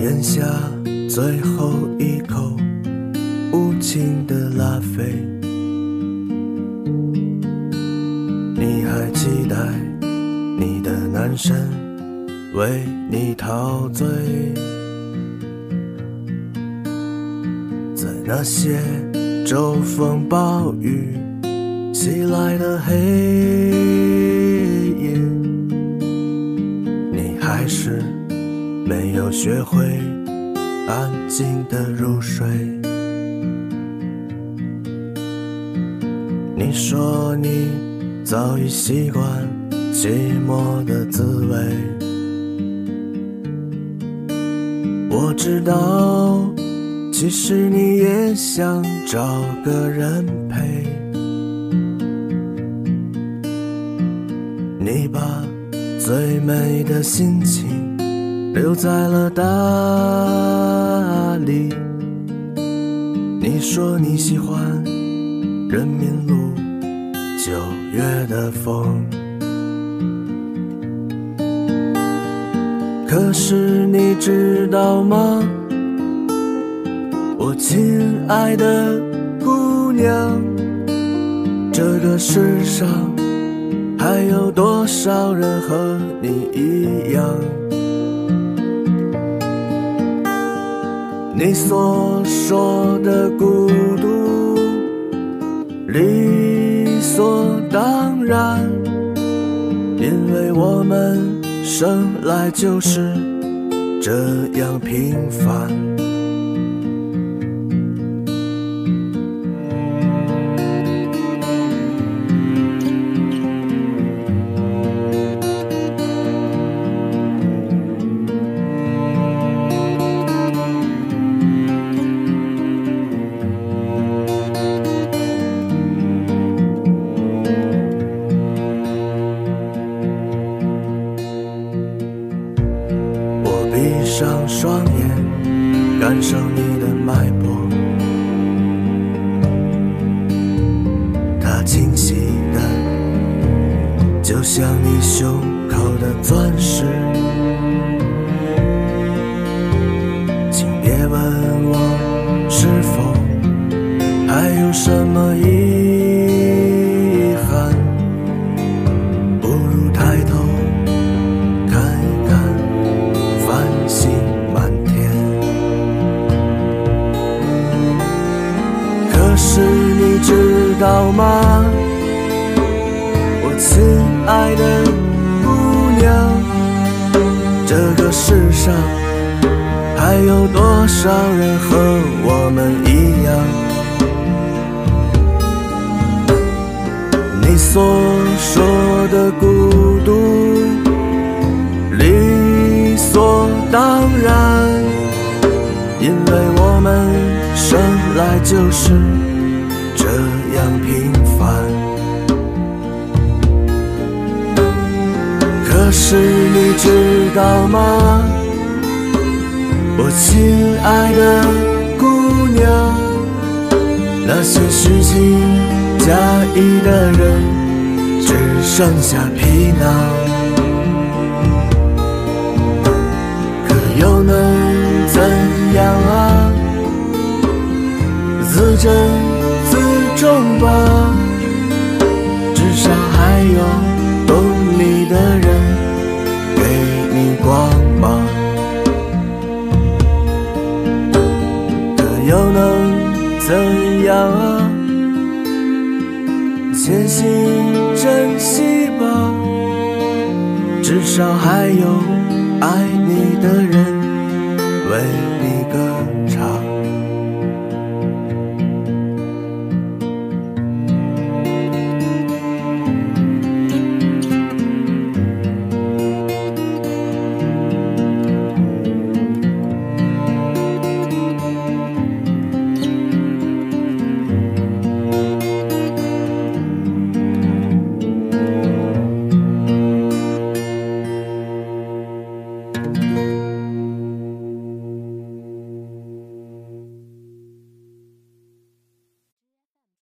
咽下最后一口无情的拉菲，你还期待你的男神为你陶醉，在那些骤风暴雨袭来的黑夜，你还是没有学会。安静的入睡。你说你早已习惯寂寞的滋味，我知道，其实你也想找个人陪。你把最美的心情。留在了大理。你说你喜欢人民路九月的风，可是你知道吗，我亲爱的姑娘，这个世上还有多少人和你一样？你所说的孤独，理所当然，因为我们生来就是这样平凡。闭上双眼，感受你的脉搏，它清晰的，就像你胸口的钻石。请别问我是否还有什么道吗，我亲爱的姑娘，这个世上还有多少人和我们一样？你所说的孤独。理所当然，因为我们生来就是你知道吗，我亲爱的姑娘，那些虚情假意的人，只剩下皮囊。又能怎样啊？千心珍惜吧，至少还有。爱你的人，为你歌唱。